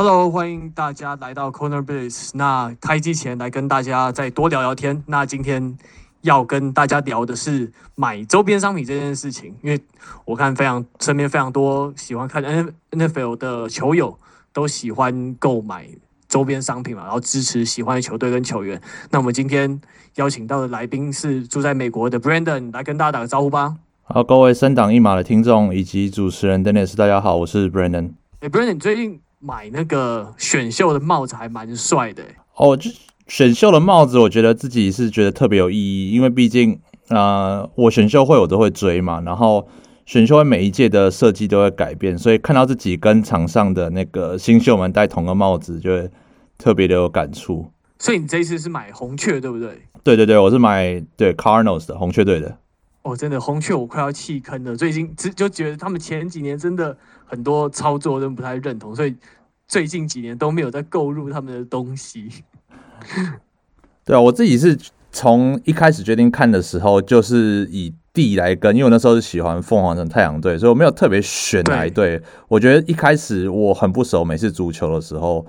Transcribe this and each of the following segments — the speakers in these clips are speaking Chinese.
Hello，欢迎大家来到 Corner Biz。那开机前来跟大家再多聊聊天。那今天要跟大家聊的是买周边商品这件事情，因为我看非常身边非常多喜欢看 N NFL 的球友都喜欢购买周边商品嘛，然后支持喜欢的球队跟球员。那我们今天邀请到的来宾是住在美国的 Brandon，来跟大家打个招呼吧。好，各位升档一马的听众以及主持人 Dennis，大家好，我是 Brandon。哎，Brandon，最近买那个选秀的帽子还蛮帅的哦。就选秀的帽子，我觉得自己是觉得特别有意义，因为毕竟啊、呃，我选秀会我都会追嘛，然后选秀会每一届的设计都会改变，所以看到自己跟场上的那个新秀们戴同个帽子，就会特别的有感触。所以你这一次是买红雀对不对？对对对，我是买对 Cardinals 的红雀队的。哦，真的红雀我快要弃坑了，最近就就觉得他们前几年真的很多操作都不太认同，所以最近几年都没有再购入他们的东西。对啊，我自己是从一开始决定看的时候，就是以地来跟，因为我那时候是喜欢凤凰城太阳队，所以我没有特别选哪一队。我觉得一开始我很不熟美式足球的时候，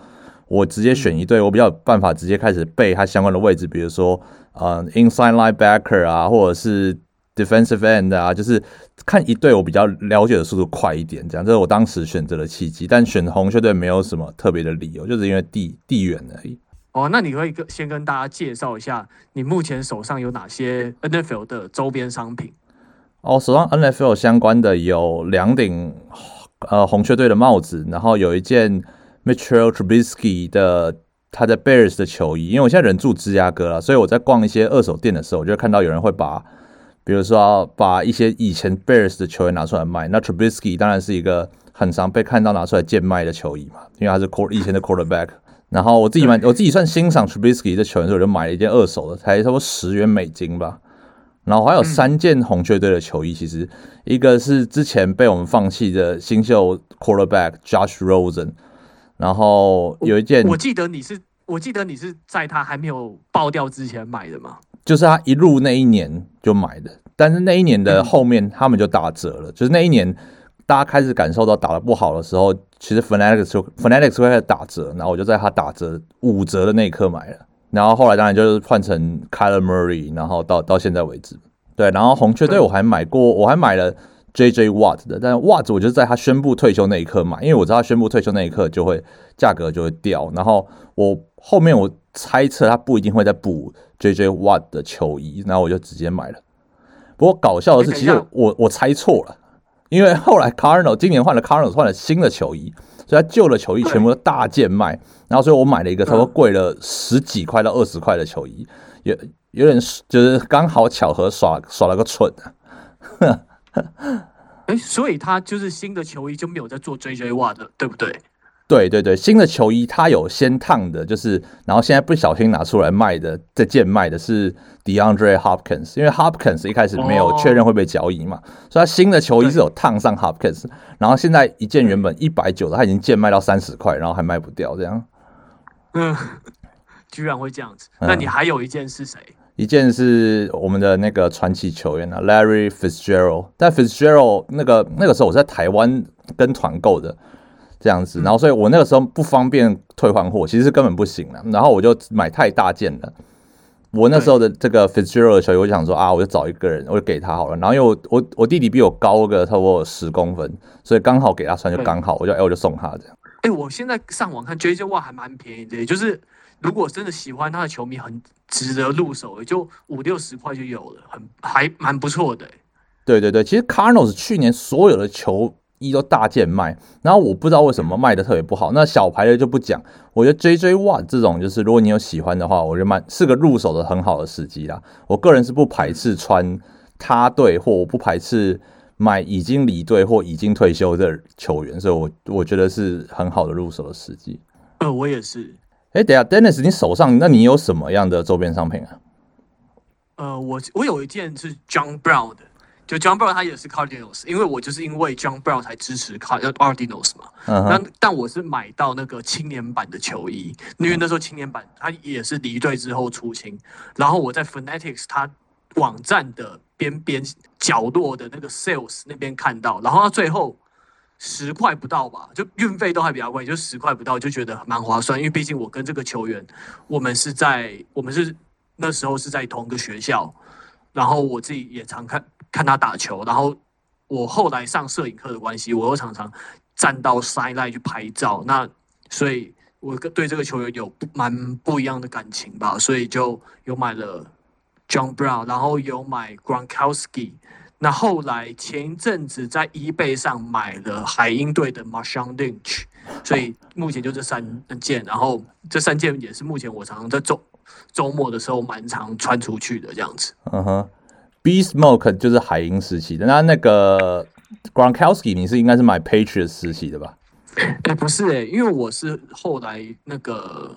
我直接选一队，我比较有办法直接开始背它相关的位置，比如说呃，inside linebacker 啊，或者是。Defensive end 啊，就是看一队我比较了解的速度快一点，这样这是我当时选择的契机。但选红雀队没有什么特别的理由，就是因为地地缘而已。哦，那你可以跟先跟大家介绍一下，你目前手上有哪些 NFL 的周边商品？哦，手上 NFL 相关的有两顶呃红雀队的帽子，然后有一件 Mitchell Trubisky 的他在 Bears 的球衣。因为我现在人住芝加哥了，所以我在逛一些二手店的时候，我就会看到有人会把。比如说，把一些以前 Bears 的球员拿出来卖，那 Trubisky 当然是一个很常被看到拿出来贱卖的球衣嘛，因为他是 core 以前的 quarterback。然后我自己买，我自己算欣赏 Trubisky 的球员，所以我就买了一件二手的，才差不多十元美金吧。然后还有三件红雀队的球衣，其实一个是之前被我们放弃的新秀 quarterback Josh Rosen，然后有一件我，我记得你是，我记得你是在他还没有爆掉之前买的吗？就是他一入那一年就买的，但是那一年的后面他们就打折了。就是那一年大家开始感受到打的不好的时候，其实 Fanatics 就 Fanatics 会开始打折，然后我就在他打折五折的那一刻买了。然后后来当然就是换成 Kyler Murray，然后到到现在为止，对。然后红雀队我还买过，我还买了 JJ Watt 的，但是 Watt 我就在他宣布退休那一刻买，因为我知道他宣布退休那一刻就会价格就会掉。然后我后面我猜测他不一定会再补。J J Watt 的球衣，然后我就直接买了。不过搞笑的是，其实我我猜错了，因为后来 Cardinal 今年换了 Cardinal 换了新的球衣，所以他旧的球衣全部都大贱卖。然后所以我买了一个差不多贵了十几块到二十块的球衣，有有点就是刚好巧合耍耍了个蠢啊。哎，所以他就是新的球衣就没有在做 J J Watt 的，对不对？对对对，新的球衣它有先烫的，就是然后现在不小心拿出来卖的，在贱卖的是 DeAndre Hopkins，因为 Hopkins 一开始没有确认会被交易嘛，哦、所以他新的球衣是有烫上 Hopkins，然后现在一件原本一百九的，他已经贱卖到三十块，然后还卖不掉这样。嗯，居然会这样子？那你还有一件是谁？嗯、一件是我们的那个传奇球员啊，Larry Fitzgerald，但 Fitzgerald 那个那个时候我在台湾跟团购的。这样子，然后所以我那个时候不方便退换货，其实根本不行了。然后我就买太大件了。我那时候的这个 Fitzgerald 的球衣，我就想说啊，我就找一个人，我就给他好了。然后因为我我我弟弟比我高个差不多十公分，所以刚好给他穿就刚好，我就哎我就送他这样。哎，我现在上网看 JJ Watt 还蛮便宜的，就是如果真的喜欢他的球迷，很值得入手，也就五六十块就有了，很还蛮不错的。对对对，其实 Cardinals 去年所有的球。一都大件卖，然后我不知道为什么卖的特别不好。那小牌的就不讲，我觉得 JJ Watt 这种就是，如果你有喜欢的话，我觉得蛮是个入手的很好的时机啦。我个人是不排斥穿他队，或我不排斥买已经离队或已经退休的球员，所以我我觉得是很好的入手的时机。呃，我也是。哎，等下，Dennis，你手上那你有什么样的周边商品啊？呃，我我有一件是 John Brown 的。就 John Brown 他也是 Cardinals，因为我就是因为 John Brown 才支持 Cardinals 嘛。嗯、uh huh. 但我是买到那个青年版的球衣，因为那时候青年版他也是离队之后出清，然后我在 Fanatics 他网站的边边角落的那个 Sales 那边看到，然后他最后十块不到吧，就运费都还比较贵，就十块不到就觉得蛮划算。因为毕竟我跟这个球员，我们是在我们是那时候是在同一个学校，然后我自己也常看看他打球，然后我后来上摄影课的关系，我又常常站到 sideline 去拍照，那所以我对这个球员有蛮不一样的感情吧，所以就有买了 John Brown，然后有买 Gronkowski。那后来前一阵子在 eBay 上买了海鹰队的 Marshawn Lynch，所以目前就这三件，然后这三件也是目前我常常在周周末的时候蛮常穿出去的这样子。嗯哼，B Smoke 就是海鹰时期的，那那个 Gronkowski 你是应该是买 Patriots 时期的吧？哎、欸，不是哎、欸，因为我是后来那个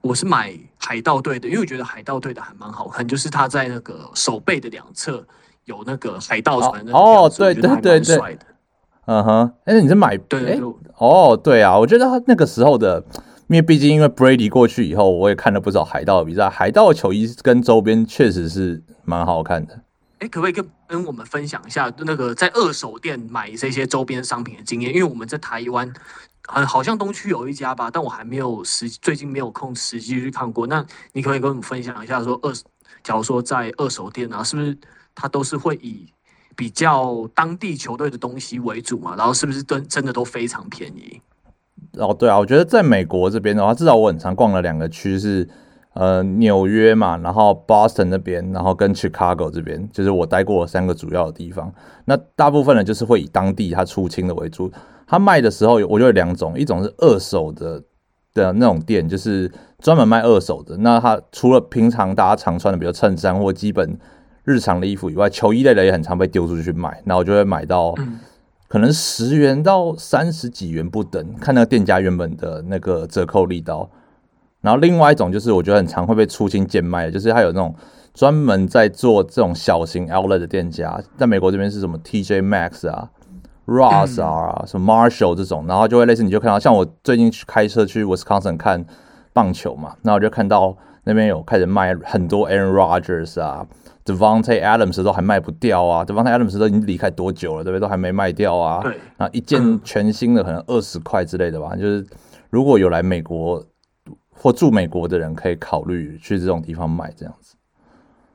我是买海盗队的，因为我觉得海盗队的还蛮好看，就是他在那个手背的两侧。有那个海盗船的哦，对对对对，嗯哼，哎，你是买对对哦，对啊，我觉得他那个时候的，因为毕竟因为 Brady 过去以后，我也看了不少海盗的比赛，海盗球衣跟周边确实是蛮好看的。哎，可不可以跟跟我们分享一下那个在二手店买这些周边商品的经验？因为我们在台湾，好像东区有一家吧，但我还没有实最近没有空实际去看过。那你可不可以跟我们分享一下，说二，假如说在二手店啊，是不是？他都是会以比较当地球队的东西为主嘛，然后是不是真真的都非常便宜？哦，对啊，我觉得在美国这边的话，至少我很常逛了两个区是，呃，纽约嘛，然后 Boston 那边，然后跟 Chicago 这边，就是我待过三个主要的地方。那大部分呢，就是会以当地他出清的为主。他卖的时候，我就有两种，一种是二手的的那种店，就是专门卖二手的。那他除了平常大家常穿的，比如衬衫或基本。日常的衣服以外，球衣类的也很常被丢出去去买，那我就会买到可能十元到三十几元不等，看那个店家原本的那个折扣力道。然后另外一种就是我觉得很常会被出清贱卖的，就是他有那种专门在做这种小型 outlet 的店家，在美国这边是什么 TJ Max 啊、Ross 啊、什么 Marshall 这种，然后就会类似你就看到，像我最近去开车去 Wisconsin 看棒球嘛，那我就看到那边有开始卖很多 Aaron Rodgers 啊。，Devonte Adams 都还卖不掉啊，Devonte Adams 都已经离开多久了，对不对？都还没卖掉啊！对，那一件全新的可能二十块之类的吧。就是如果有来美国或住美国的人，可以考虑去这种地方买这样子。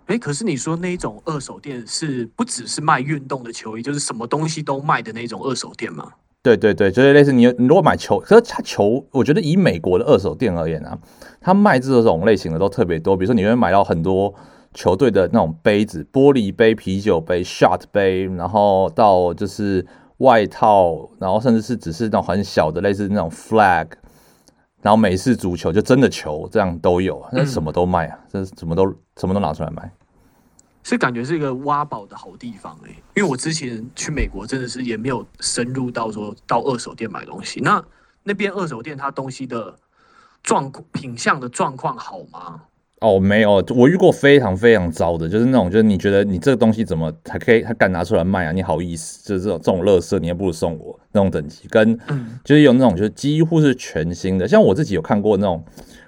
哎，可是你说那种二手店是不只是卖运动的球衣，就是什么东西都卖的那种二手店吗？对对对，就是类似你你如果买球，可是他球，我觉得以美国的二手店而言啊，他卖这种类型的都特别多。比如说你会买到很多。球队的那种杯子，玻璃杯、啤酒杯、shot 杯，然后到就是外套，然后甚至是只是那种很小的，类似那种 flag，然后美式足球就真的球这样都有，那什么都卖啊，这、嗯、什么都什么都拿出来卖，所以感觉是一个挖宝的好地方哎、欸。因为我之前去美国真的是也没有深入到说到二手店买东西，那那边二手店它东西的状品相的状况好吗？哦，没有，我遇过非常非常糟的，就是那种，就是你觉得你这个东西怎么还可以，还敢拿出来卖啊？你好意思？就是这种这种垃圾，你也不如送我那种等级。跟就是有那种，就是几乎是全新的。像我自己有看过那种，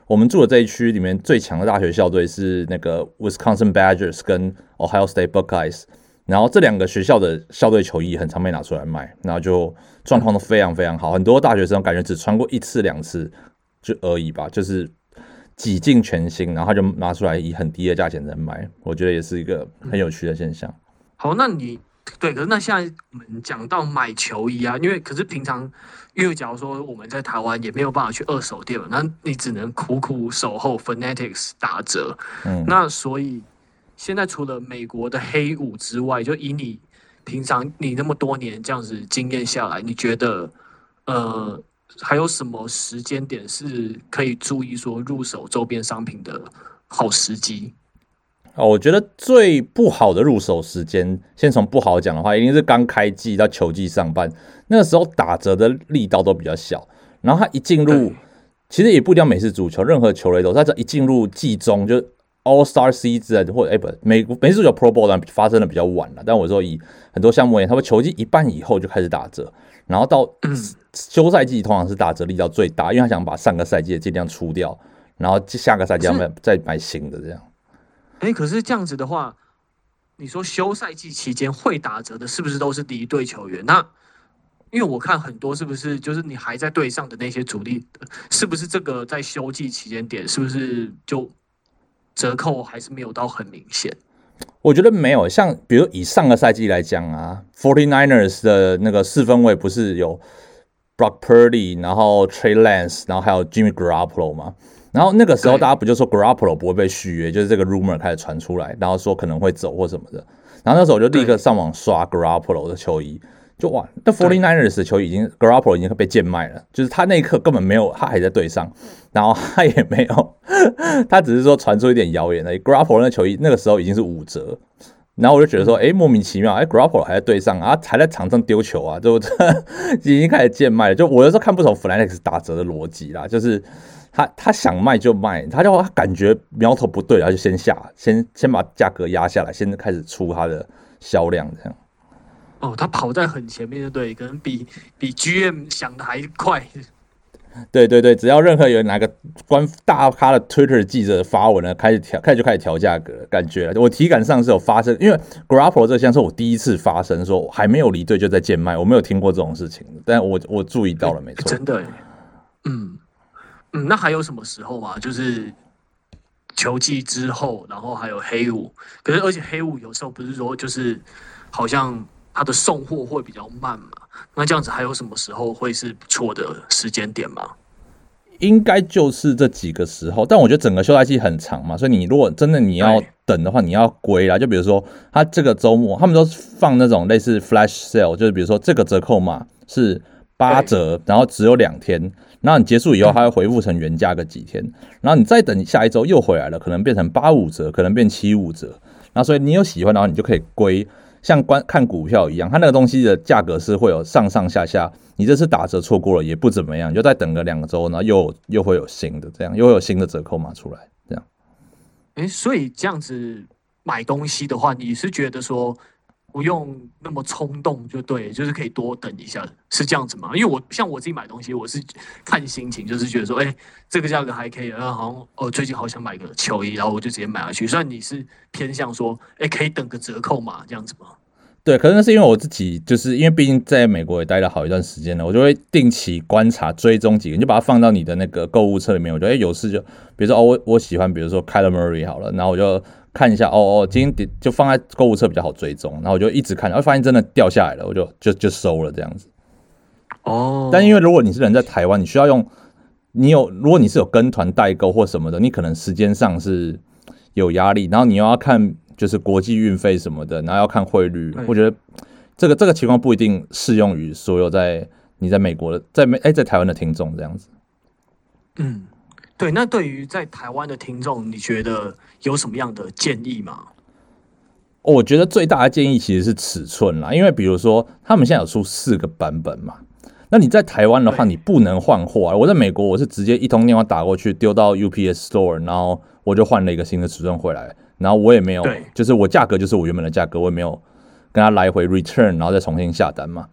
我们住的这一区里面最强的大学校队是那个 Wisconsin Badgers 跟 Ohio State Buckeyes，然后这两个学校的校队球衣很常被拿出来卖，然后就状况都非常非常好，很多大学生感觉只穿过一次两次就而已吧，就是。几近全新，然后他就拿出来以很低的价钱在卖，我觉得也是一个很有趣的现象。好，那你对，可是那现在我们讲到买球衣啊，因为可是平常，因为假如说我们在台湾也没有办法去二手店嘛，那你只能苦苦守候 Fanatics 打折。嗯，那所以现在除了美国的黑五之外，就以你平常你那么多年这样子经验下来，你觉得呃？还有什么时间点是可以注意说入手周边商品的好时机？哦，我觉得最不好的入手时间，先从不好讲的话，一定是刚开季到球季上半，那个时候打折的力道都比较小。然后他一进入，其实也不一定要美式足球，任何球类都，他这一进入季中就 All Star Season 或者哎不，美美式足球 Pro Bowl 发生的比较晚了。但我说以很多项目而言，他们球季一半以后就开始打折。然后到休赛季通常是打折力道最大，因为他想把上个赛季的尽量出掉，然后下个赛季要买再买新的这样。哎，可是这样子的话，你说休赛季期间会打折的，是不是都是敌对球员？那因为我看很多是不是就是你还在队上的那些主力，是不是这个在休季期间点是不是就折扣还是没有到很明显？我觉得没有，像比如以上个赛季来讲啊，Forty Niners 的那个四分卫不是有 Brock Purdy，然后 Trey Lance，然后还有 Jimmy Garoppolo 吗？然后那个时候大家不就说 Garoppolo 不会被续约，就是这个 rumor 开始传出来，然后说可能会走或什么的。然后那时候我就立刻上网刷 Garoppolo 的球衣。就哇，那 Forty Niners 的球衣已经 Garoppolo 已经被贱卖了，就是他那一刻根本没有，他还在队上，然后他也没有，他只是说传出一点谣言而已。Garoppolo 那球衣那个时候已经是五折，然后我就觉得说，哎、欸，莫名其妙，哎、欸、Garoppolo 还在队上啊，还在场上丢球啊，就 已经开始贱卖了。就我有时候看不懂 Fanatics 打折的逻辑啦，就是他他想卖就卖，他就他感觉苗头不对，然后就先下，先先把价格压下来，先开始出他的销量这样。哦，他跑在很前面，对，可能比比 GM 想的还快。对对对，只要任何有哪个官大咖的 Twitter 记者发文了，开始调，开始就开始调价格，感觉我体感上是有发生，因为 Garoppolo 这项是我第一次发生，说还没有离队就在贱卖，我没有听过这种事情，但我我注意到了，没错，真的，嗯嗯，那还有什么时候吗？就是球季之后，然后还有黑五，可是而且黑五有时候不是说就是好像。它的送货会比较慢嘛？那这样子还有什么时候会是不错的时间点吗？应该就是这几个时候，但我觉得整个休赛期很长嘛，所以你如果真的你要等的话，你要归啦。就比如说，他这个周末他们都放那种类似 flash sale，就是比如说这个折扣码是八折，然后只有两天，然后你结束以后，它会恢复成原价个几天，然后你再等下一周又回来了，可能变成八五折，可能变七五折。那所以你有喜欢的话，你就可以归。像观看股票一样，它那个东西的价格是会有上上下下。你这次打折错过了也不怎么样，就再等个两周，然后又又会有新的这样，又有新的折扣码出来这样。哎、所以这样子买东西的话，你是觉得说？不用那么冲动就对，就是可以多等一下，是这样子吗？因为我像我自己买东西，我是看心情，就是觉得说，哎、欸，这个价格还可以，然后好像哦，最近好想买个球衣，然后我就直接买下去。虽然你是偏向说，哎、可以等个折扣嘛，这样子吗？对，可是那是因为我自己，就是因为毕竟在美国也待了好一段时间了，我就会定期观察、追踪几个，你就把它放到你的那个购物车里面。我觉得，有事就，比如说哦，我我喜欢，比如说 c a l a m a r y 好了，然后我就。看一下哦哦，今天就放在购物车比较好追踪，然后我就一直看，然后发现真的掉下来了，我就就就收了这样子。哦，但因为如果你是人在台湾，你需要用，你有如果你是有跟团代购或什么的，你可能时间上是有压力，然后你又要看就是国际运费什么的，然后要看汇率，我觉得这个这个情况不一定适用于所有在你在美国的在美哎在台湾的听众这样子。嗯。对，那对于在台湾的听众，你觉得有什么样的建议吗？我觉得最大的建议其实是尺寸啦，因为比如说他们现在有出四个版本嘛，那你在台湾的话，你不能换货啊。我在美国，我是直接一通电话打过去，丢到 UPS Store，然后我就换了一个新的尺寸回来，然后我也没有，就是我价格就是我原本的价格，我也没有跟他来回 return，然后再重新下单嘛。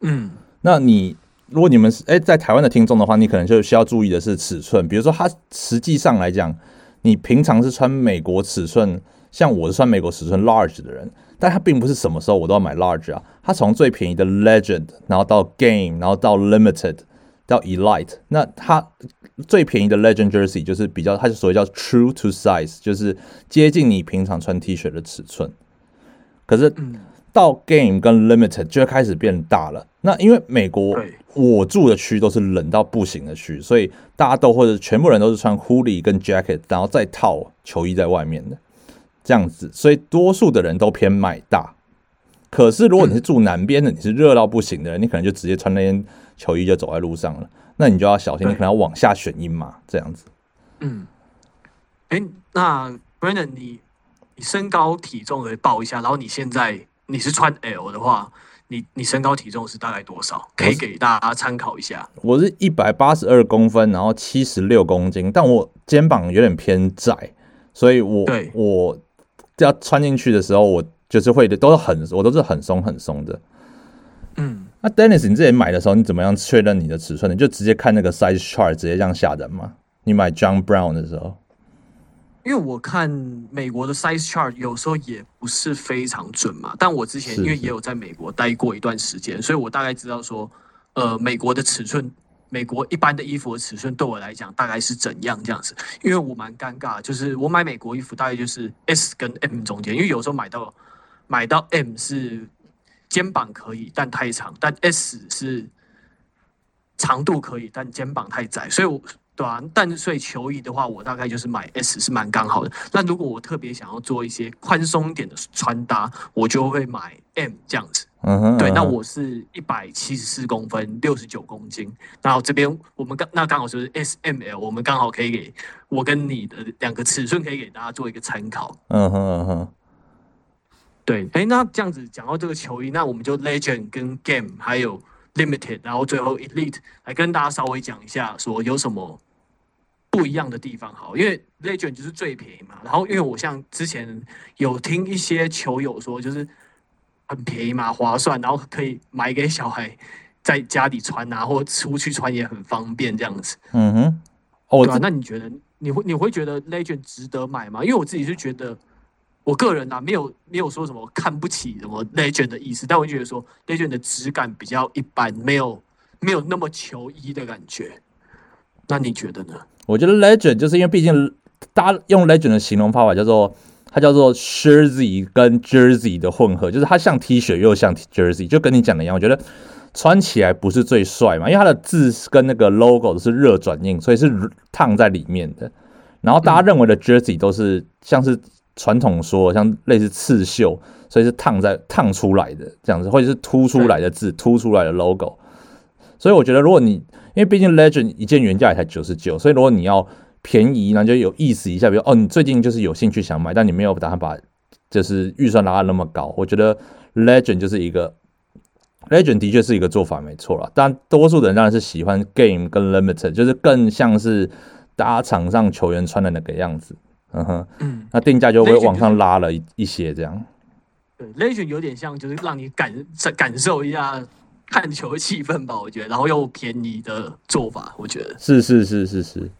嗯，那你。如果你们是诶在台湾的听众的话，你可能就需要注意的是尺寸。比如说，它实际上来讲，你平常是穿美国尺寸，像我是穿美国尺寸 large 的人，但它并不是什么时候我都要买 large 啊。它从最便宜的 legend，然后到 game，然后到 limited，到 elite，那它最便宜的 legend jersey 就是比较，它就所谓叫 true to size，就是接近你平常穿 T 恤的尺寸。可是到 game 跟 limited 就会开始变大了。那因为美国。我住的区都是冷到不行的区，所以大家都或者全部人都是穿 hoodie 跟 jacket，然后再套球衣在外面的这样子，所以多数的人都偏买大。可是如果你是住南边的，你是热到不行的人，你可能就直接穿那件球衣就走在路上了，那你就要小心，你可能要往下选一码这样子。嗯，哎、那 Brandon，你你身高体重来报一下，然后你现在你是穿 L 的话。你你身高体重是大概多少？可以给大家参考一下。我是一百八十二公分，然后七十六公斤，但我肩膀有点偏窄，所以我对我要穿进去的时候，我就是会的都是很，我都是很松很松的。嗯，那 Dennis，你自己买的时候，你怎么样确认你的尺寸？你就直接看那个 size chart，直接这样下单吗？你买 John Brown 的时候？因为我看美国的 size chart 有时候也不是非常准嘛，但我之前因为也有在美国待过一段时间，所以我大概知道说，呃，美国的尺寸，美国一般的衣服的尺寸对我来讲大概是怎样这样子。因为我蛮尴尬，就是我买美国衣服大概就是 S 跟 M 中间，因为有时候买到买到 M 是肩膀可以，但太长，但 S 是长度可以，但肩膀太窄，所以我。对啊，但所以球衣的话，我大概就是买 S 是蛮刚好的。那如果我特别想要做一些宽松一点的穿搭，我就会买 M 这样子。嗯哼，对，那我是一百七十四公分，六十九公斤。然后这边我们刚那刚好是 S M L，我们刚好可以给我跟你的两个尺寸可以给大家做一个参考。嗯哼嗯哼，对，哎，那这样子讲到这个球衣，那我们就 Legend 跟 Game 还有。Limited，然后最后 Elite 来跟大家稍微讲一下，说有什么不一样的地方。好，因为 Legend 就是最便宜嘛。然后因为我像之前有听一些球友说，就是很便宜嘛，划算，然后可以买给小孩在家里穿啊，或出去穿也很方便这样子。嗯哼，哦，对啊，那你觉得你会你会觉得 Legend 值得买吗？因为我自己是觉得。我个人啊，没有没有说什么看不起什么 Legend 的意思，但我觉得说 Legend 的质感比较一般，没有没有那么球衣的感觉。那你觉得呢？我觉得 Legend 就是因为毕竟大家用 Legend 的形容方法叫做它叫做 Jersey 跟 Jersey 的混合，就是它像 T 恤又像 Jersey，就跟你讲的一样。我觉得穿起来不是最帅嘛，因为它的字跟那个 logo 都是热转印，所以是烫在里面的。然后大家认为的 Jersey 都是像是。传统说像类似刺绣，所以是烫在烫出来的这样子，或者是凸出来的字，凸出来的 logo。所以我觉得，如果你因为毕竟 Legend 一件原价也才九十九，所以如果你要便宜，那就有意思一下。比如哦，你最近就是有兴趣想买，但你没有打算把就是预算拉到那么高，我觉得 Legend 就是一个 Legend 的确是一个做法，没错啦。但多数的人当然是喜欢 Game 跟 Limited，就是更像是大家场上球员穿的那个样子。嗯哼，嗯，那定价就会往上拉了一一些，这样。对，Legend 有点像，就是让你感感受一下看球的气氛吧，我觉得，然后又便宜的做法，我觉得是是是是是。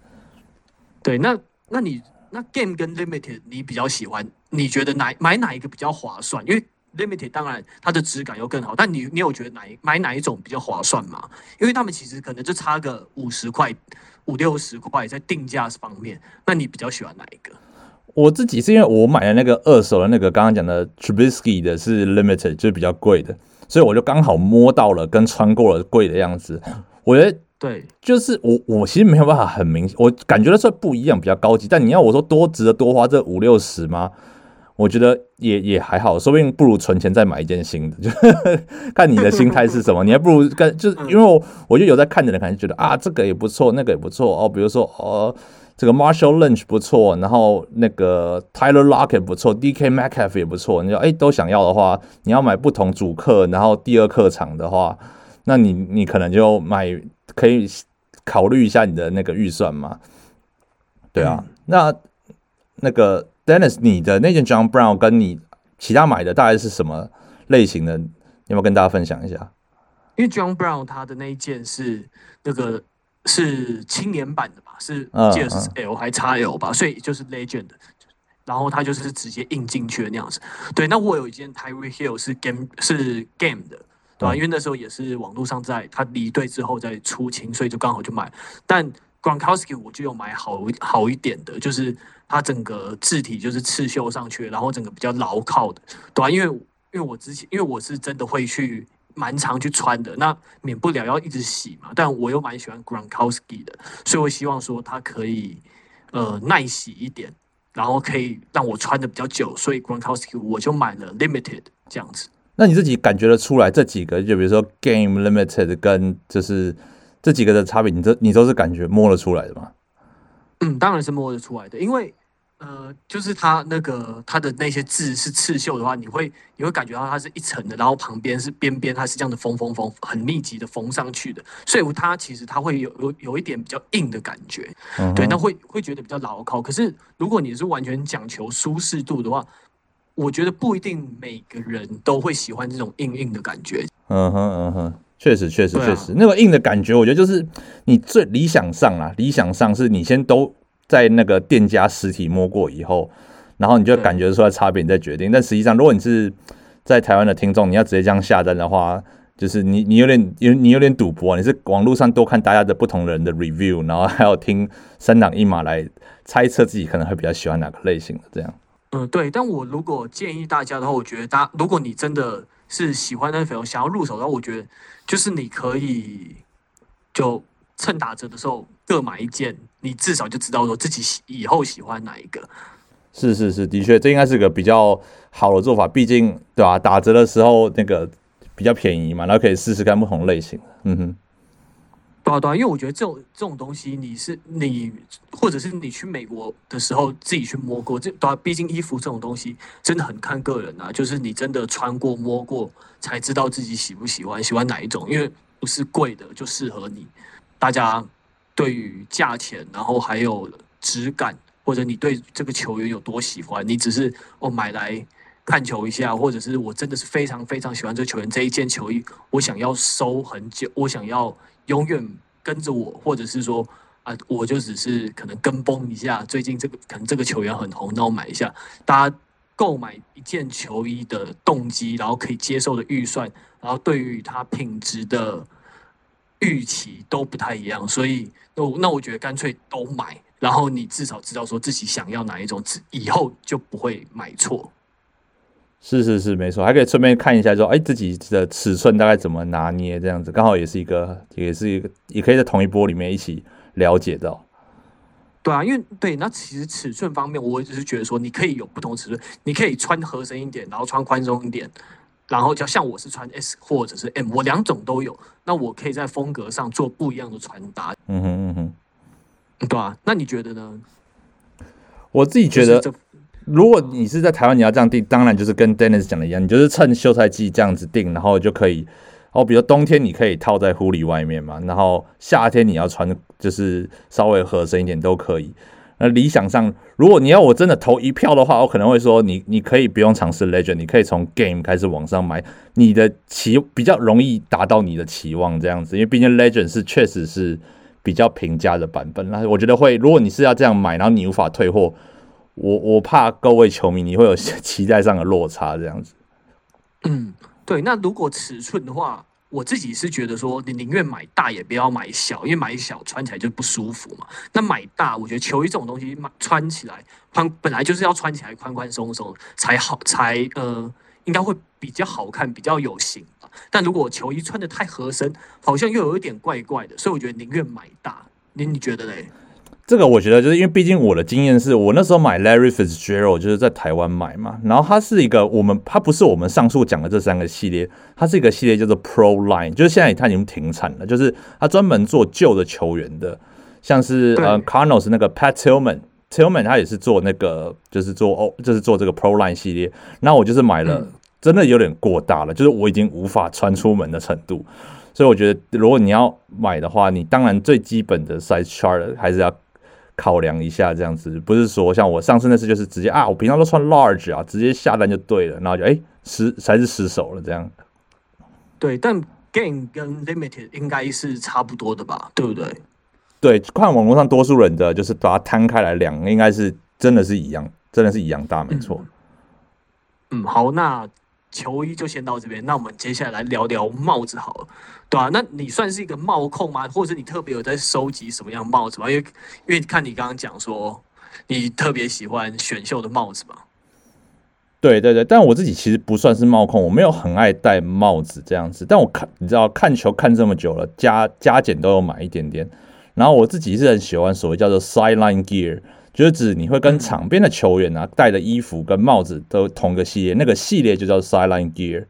对，那那你那 Game 跟 Limited 你比较喜欢？你觉得哪买哪一个比较划算？因为 Limited 当然它的质感又更好，但你你有觉得哪一买哪一种比较划算吗？因为他们其实可能就差个五十块、五六十块在定价方面，那你比较喜欢哪一个？我自己是因为我买的那个二手的那个刚刚讲的 Trubisky 的是 Limited，就是比较贵的，所以我就刚好摸到了跟穿过了贵的样子。我觉得对，就是我我其实没有办法很明显，我感觉到这不一样，比较高级。但你要我说多值得多花这五六十吗？我觉得也也还好，说不定不如存钱再买一件新的，就看你的心态是什么。你还不如跟就是因为我我就有在看的人，可能觉得啊这个也不错，那个也不错哦，比如说哦。这个 Marshall Lynch 不错，然后那个 Tyler Lockett 不错，DK Metcalf 也不错。你说哎，都想要的话，你要买不同主客，然后第二客场的话，那你你可能就买，可以考虑一下你的那个预算嘛。对啊，嗯、那那个 Dennis，你的那件 John Brown 跟你其他买的大概是什么类型的？你要不要跟大家分享一下？因为 John Brown 他的那一件是那个。是青年版的吧？是记得是 L 还 XL 吧？所以就是 Legend 的，然后它就是直接印进去的那样子。对，那我有一件 Tyreek Hill 是 Game 是 Game 的，对吧？因为那时候也是网络上在他离队之后再出清，所以就刚好就买。但 Gronkowski 我就有买好好一点的，就是它整个字体就是刺绣上去，然后整个比较牢靠的，对吧？因为因为我之前因为我是真的会去。蛮常去穿的，那免不了要一直洗嘛。但我又蛮喜欢 Gronkowski 的，所以我希望说它可以呃耐洗一点，然后可以让我穿的比较久。所以 Gronkowski 我就买了 Limited 这样子。那你自己感觉得出来这几个，就比如说 Game Limited 跟就是这几个的差别，你都你都是感觉摸得出来的吗？嗯，当然是摸得出来的，因为。呃，就是它那个它的那些字是刺绣的话，你会你会感觉到它是一层的，然后旁边是边边，它是这样的缝缝缝，很密集的缝上去的，所以它其实它会有有有一点比较硬的感觉，嗯、哼对，那会会觉得比较牢靠。可是如果你是完全讲求舒适度的话，我觉得不一定每个人都会喜欢这种硬硬的感觉。嗯哼嗯哼，确实确实确实，啊、那个硬的感觉，我觉得就是你最理想上啊，理想上是你先都。在那个店家实体摸过以后，然后你就感觉出来差别，你再决定。但实际上，如果你是在台湾的听众，你要直接这样下单的话，就是你你有点有你有点赌博，你是网络上多看大家的不同人的 review，然后还有听三档一码来猜测自己可能会比较喜欢哪个类型的这样。嗯，对。但我如果建议大家的话，我觉得大如果你真的是喜欢 NFL 想要入手的话，我觉得就是你可以就趁打折的时候各买一件，你至少就知道说自己喜以后喜欢哪一个。是是是，的确，这应该是个比较好的做法。毕竟，对吧、打折的时候那个比较便宜嘛，然后可以试试看不同类型。嗯哼，对啊对啊，因为我觉得这种这种东西，你是你，或者是你去美国的时候自己去摸过，这对啊，毕竟衣服这种东西真的很看个人啊。就是你真的穿过摸过，才知道自己喜不喜欢，喜欢哪一种。因为不是贵的就适合你。大家对于价钱，然后还有质感。或者你对这个球员有多喜欢？你只是哦买来看球一下，或者是我真的是非常非常喜欢这个球员这一件球衣，我想要收很久，我想要永远跟着我，或者是说啊，我就只是可能跟风一下，最近这个可能这个球员很红，那我买一下。大家购买一件球衣的动机，然后可以接受的预算，然后对于它品质的预期都不太一样，所以那那我觉得干脆都买。然后你至少知道说自己想要哪一种，以后就不会买错。是是是，没错，还可以顺便看一下说，哎，自己的尺寸大概怎么拿捏，这样子刚好也是一个，也是一个，也可以在同一波里面一起了解到。对啊，因为对，那其实尺寸方面，我只是觉得说，你可以有不同尺寸，你可以穿合身一点，然后穿宽松一点，然后就像我是穿 S 或者是 M，我两种都有，那我可以在风格上做不一样的穿搭。嗯哼嗯哼。对啊，那你觉得呢？我自己觉得，如果你是在台湾，你要这样定，当然就是跟 Dennis 讲的一样，你就是趁休赛季这样子定，然后就可以哦。比如冬天你可以套在 Hoodie 外面嘛，然后夏天你要穿就是稍微合身一点都可以。那理想上，如果你要我真的投一票的话，我可能会说你你可以不用尝试 Legend，你可以从 Game 开始往上买，你的期比较容易达到你的期望这样子，因为毕竟 Legend 是确实是。比较平价的版本，那我觉得会，如果你是要这样买，然后你无法退货，我我怕各位球迷你会有 期待上的落差这样子。嗯，对。那如果尺寸的话，我自己是觉得说，你宁愿买大也不要买小，因为买小穿起来就不舒服嘛。那买大，我觉得球衣这种东西，穿起来宽本来就是要穿起来宽宽松松才好，才呃。应该会比较好看，比较有型。但如果球衣穿得太合身，好像又有一点怪怪的，所以我觉得宁愿买大。你你觉得嘞？这个我觉得就是因为毕竟我的经验是我那时候买 Larry Fitzgerald 就是在台湾买嘛，然后它是一个我们它不是我们上述讲的这三个系列，它是一个系列叫做 Pro Line，就是现在它已经停产了，就是它专门做旧的球员的，像是呃 Cardinals 那个 Pat Tillman。Tillman 他也是做那个，就是做哦，就是做这个 Pro Line 系列。那我就是买了，真的有点过大了，就是我已经无法穿出门的程度。所以我觉得，如果你要买的话，你当然最基本的 size chart 还是要考量一下，这样子不是说像我上次那次就是直接啊，我平常都穿 large 啊，直接下单就对了，然后就哎失才是失手了这样。对，但 Game 跟 Limited 应该是差不多的吧，对不对？对，看网络上多数人的就是把它摊开来量，应该是真的是一样，真的是一样大，没错。嗯，好，那球衣就先到这边，那我们接下来来聊聊帽子好了，对啊，那你算是一个帽控吗？或者是你特别有在收集什么样帽子吗？因为因为看你刚刚讲说你特别喜欢选秀的帽子嘛。对对对，但我自己其实不算是帽控，我没有很爱戴帽子这样子。但我看你知道看球看这么久了，加加减都有买一点点。然后我自己是很喜欢所谓叫做 sideline gear，就是指你会跟场边的球员啊戴的衣服跟帽子都同一个系列，那个系列就叫 sideline gear。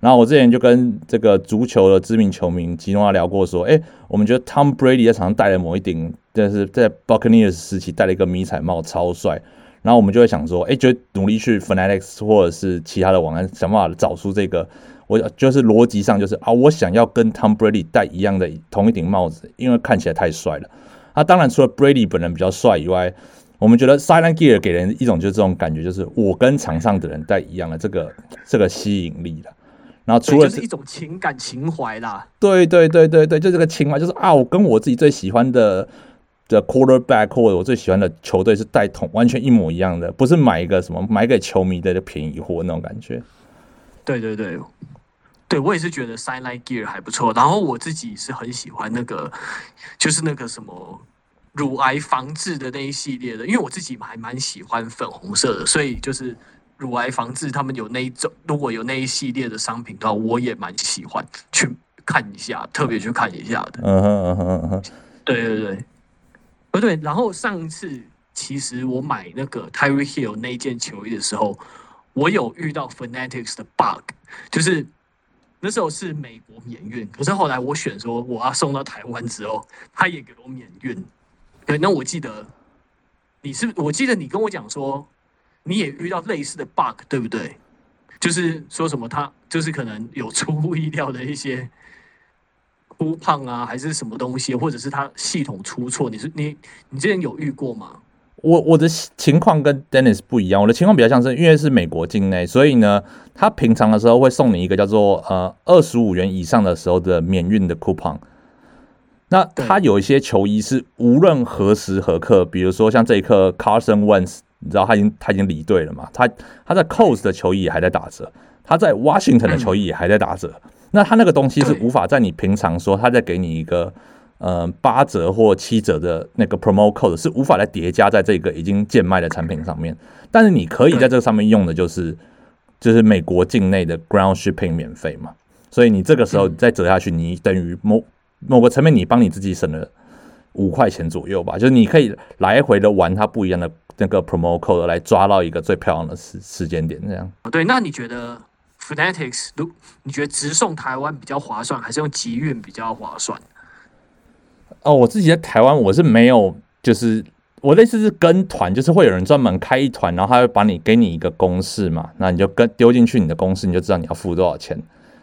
然后我之前就跟这个足球的知名球迷吉诺亚聊过，说，哎，我们觉得 Tom Brady 在场上戴了某一顶，就是在 Buccaneers 时期戴了一个迷彩帽，超帅。然后我们就会想说，哎，就努力去 Fanatics 或者是其他的网站想办法找出这个。我就是逻辑上就是啊，我想要跟 Tom Brady 戴一样的同一顶帽子，因为看起来太帅了。那、啊、当然除了 Brady 本人比较帅以外，我们觉得 Silent Gear 给人一种就是这种感觉，就是我跟场上的人戴一样的这个这个吸引力了。然后除了是、就是一种情感情怀啦，对对对对对，就这个情怀，就是啊，我跟我自己最喜欢的的 quarterback 或者我最喜欢的球队是带同完全一模一样的，不是买一个什么买给球迷的就便宜货那种感觉。对对对，对我也是觉得 Sideline Gear 还不错。然后我自己是很喜欢那个，就是那个什么乳癌防治的那一系列的，因为我自己还蛮喜欢粉红色的，所以就是乳癌防治他们有那一种，如果有那一系列的商品的话，我也蛮喜欢去看一下，特别去看一下的。嗯哼嗯哼嗯哼，对对对。不对，然后上一次其实我买那个 Tyreek Hill 那件球衣的时候，我有遇到 Fanatics 的 bug，就是那时候是美国免运，可是后来我选说我要送到台湾之后，他也给我免运。对，那我记得你是，我记得你跟我讲说你也遇到类似的 bug，对不对？就是说什么他就是可能有出乎意料的一些。忽胖啊，还是什么东西，或者是他系统出错？你是你你之前有遇过吗？我我的情况跟 Dennis 不一样，我的情况比较像是，因为是美国境内，所以呢，他平常的时候会送你一个叫做呃二十五元以上的时候的免运的 coupon。那他有一些球衣是无论何时何刻，比如说像这一刻 Carson Wentz，你知道他已经他已经离队了嘛？他他在 Colts 的球衣也还在打折，他在 Washington 的 球衣也还在打折。嗯那他那个东西是无法在你平常说他在给你一个呃八折或七折的那个 promo code 是无法来叠加在这个已经贱卖的产品上面，但是你可以在这个上面用的就是就是美国境内的 ground shipping 免费嘛，所以你这个时候再折下去，你等于某某个层面你帮你自己省了五块钱左右吧，就是你可以来回的玩它不一样的那个 promo code 来抓到一个最漂亮的时时间点，这样。对，那你觉得？Fanatics，如你觉得直送台湾比较划算，还是用集运比较划算？哦，我自己在台湾我是没有，就是我类似是跟团，就是会有人专门开一团，然后他会把你给你一个公式嘛，那你就跟丢进去你的公式，你就知道你要付多少钱。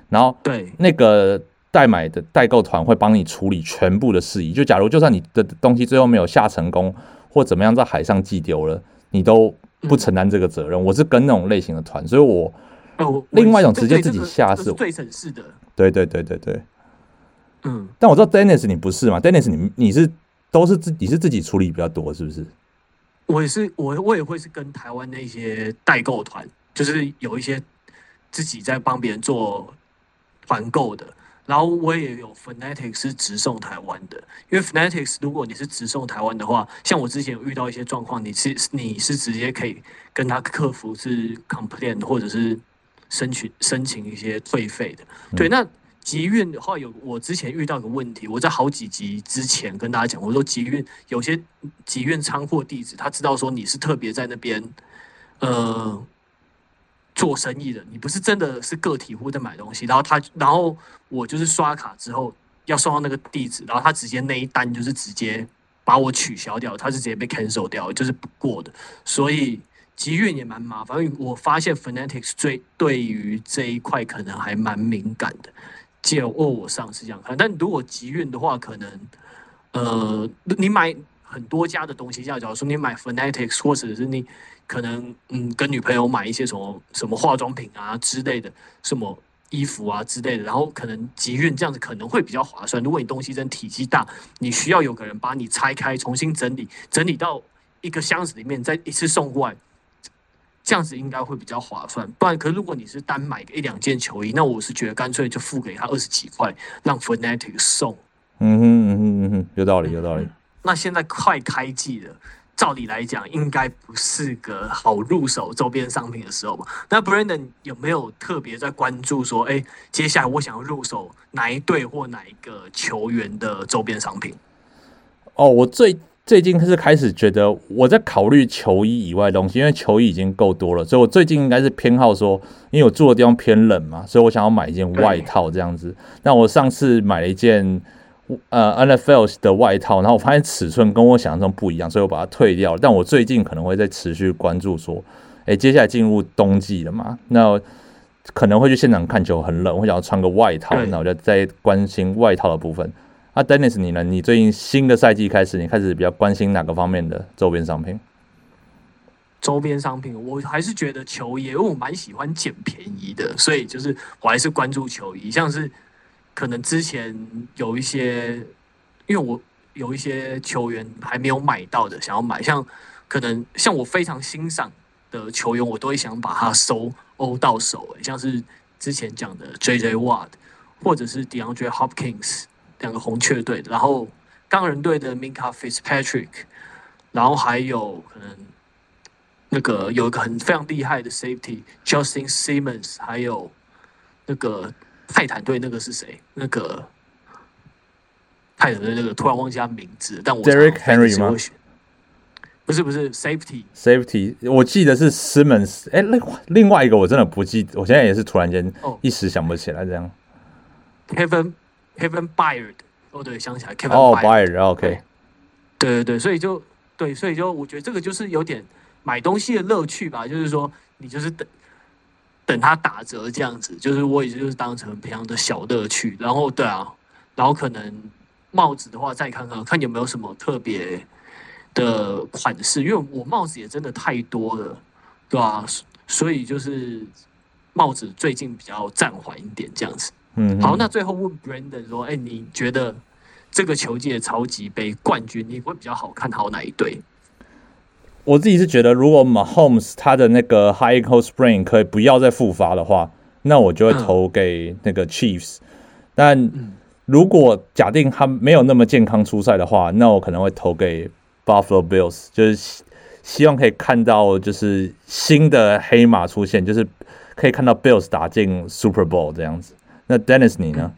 然后对那个代买的代购团会帮你处理全部的事宜。就假如就算你的东西最后没有下成功，或怎么样在海上寄丢了，你都不承担这个责任。嗯、我是跟那种类型的团，所以我。哦，另外一种直接自己下是最省事的。对对对对对，嗯。但我知道 Dennis 你不是嘛？Dennis 你你是都是自你是自己处理比较多，是不是？我也是，我我也会是跟台湾的一些代购团，就是有一些自己在帮别人做团购的。然后我也有 Fanatics 是直送台湾的，因为 Fanatics 如果你是直送台湾的话，像我之前有遇到一些状况，你是你是直接可以跟他客服是 complain 或者是。申请申请一些退费的，对，那集运的话，有我之前遇到个问题，我在好几集之前跟大家讲，我说集运有些集运仓库地址，他知道说你是特别在那边呃做生意的，你不是真的是个体户在买东西，然后他然后我就是刷卡之后要送到那个地址，然后他直接那一单就是直接把我取消掉，他是直接被 cancel 掉，就是不过的，所以。集运也蛮麻烦，因为我发现 Fanatics 最对于这一块可能还蛮敏感的。借我我上是这样看，但如果集运的话，可能呃，你买很多家的东西，像假如说你买 Fanatics，或者是你可能嗯跟女朋友买一些什么什么化妆品啊之类的，什么衣服啊之类的，然后可能集运这样子可能会比较划算。如果你东西真体积大，你需要有个人把你拆开，重新整理，整理到一个箱子里面，再一次送过来。这样子应该会比较划算，不然，可是如果你是单买个一两件球衣，那我是觉得干脆就付给他二十几块，让 Fanatics 送。嗯哼嗯哼嗯哼，有道理有道理。那现在快开季了，照理来讲应该不是个好入手周边商品的时候吧？那 Brandon 有没有特别在关注说，哎，接下来我想要入手哪一队或哪一个球员的周边商品？哦，我最。最近是开始觉得我在考虑球衣以外的东西，因为球衣已经够多了，所以我最近应该是偏好说，因为我住的地方偏冷嘛，所以我想要买一件外套这样子。那我上次买了一件呃 NFL 的外套，然后我发现尺寸跟我想象中不一样，所以我把它退掉了。但我最近可能会再持续关注说，诶，接下来进入冬季了嘛，那可能会去现场看球，很冷，我想要穿个外套，那我就在关心外套的部分。啊，Dennis，你呢？你最近新的赛季开始，你开始比较关心哪个方面的周边商品？周边商品，我还是觉得球衣，因为我蛮喜欢捡便宜的，所以就是我还是关注球衣。像是可能之前有一些，因为我有一些球员还没有买到的，想要买，像可能像我非常欣赏的球员，我都会想把它收欧到手，像是之前讲的 J.J. Watt，或者是 DeAndre Hopkins 两个红雀队，然后钢人队的 Minkah Fitzpatrick，然后还有可能那个有一个很非常厉害的 Safety Justin Simmons，还有那个泰坦队那个是谁？那个泰坦队那个突然忘记他名字，但我 Derrick Henry 吗？不是不是，Safety Safety，我记得是 Simmons，哎，另另外一个我真的不记得，我现在也是突然间一时想不起来这样。Kevin Kevin Byard，哦对，想起来 Kevin 哦 Byard，OK，对对对，所以就对，所以就我觉得这个就是有点买东西的乐趣吧，就是说你就是等等它打折这样子，就是我也就是当成平常的小乐趣，然后对啊，然后可能帽子的话再看看看有没有什么特别。的款式，因为我帽子也真的太多了，对吧、啊？所以就是帽子最近比较暂缓一点这样子。嗯，好，那最后问 Brandon 说，哎、欸，你觉得这个球季的超级杯冠军，你会比较好看好哪一队？我自己是觉得，如果 Mahomes 他的那个 High Ankle Sprain 可以不要再复发的话，那我就会投给那个 Chiefs。嗯、但如果假定他没有那么健康出赛的话，那我可能会投给。Buffalo Bills 就是希望可以看到，就是新的黑马出现，就是可以看到 Bills 打进 Super Bowl 这样子。那 Dennis 你呢？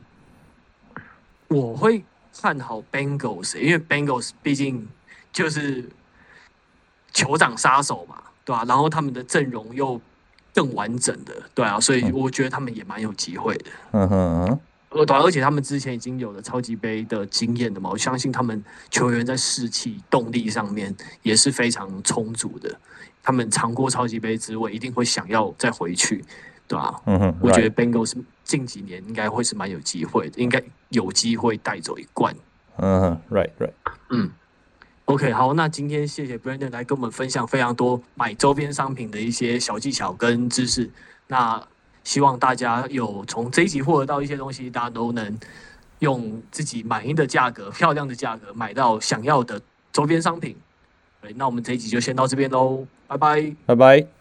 我会看好 Bengals，因为 Bengals 毕竟就是酋长杀手嘛，对吧、啊？然后他们的阵容又更完整的，对啊，所以我觉得他们也蛮有机会的。嗯哼。而且他们之前已经有了超级杯的经验的嘛，我相信他们球员在士气、动力上面也是非常充足的。他们尝过超级杯滋味，一定会想要再回去，对吧？嗯哼，我觉得 Bengals 近几年应该会是蛮有机会的，应该有机会带走一冠。嗯哼，Right Right，嗯，OK，好，那今天谢谢 Brandon 来跟我们分享非常多买周边商品的一些小技巧跟知识。那希望大家有从这一集获得到一些东西，大家都能用自己满意的价格、漂亮的价格买到想要的周边商品。对，那我们这一集就先到这边喽，拜拜，拜拜。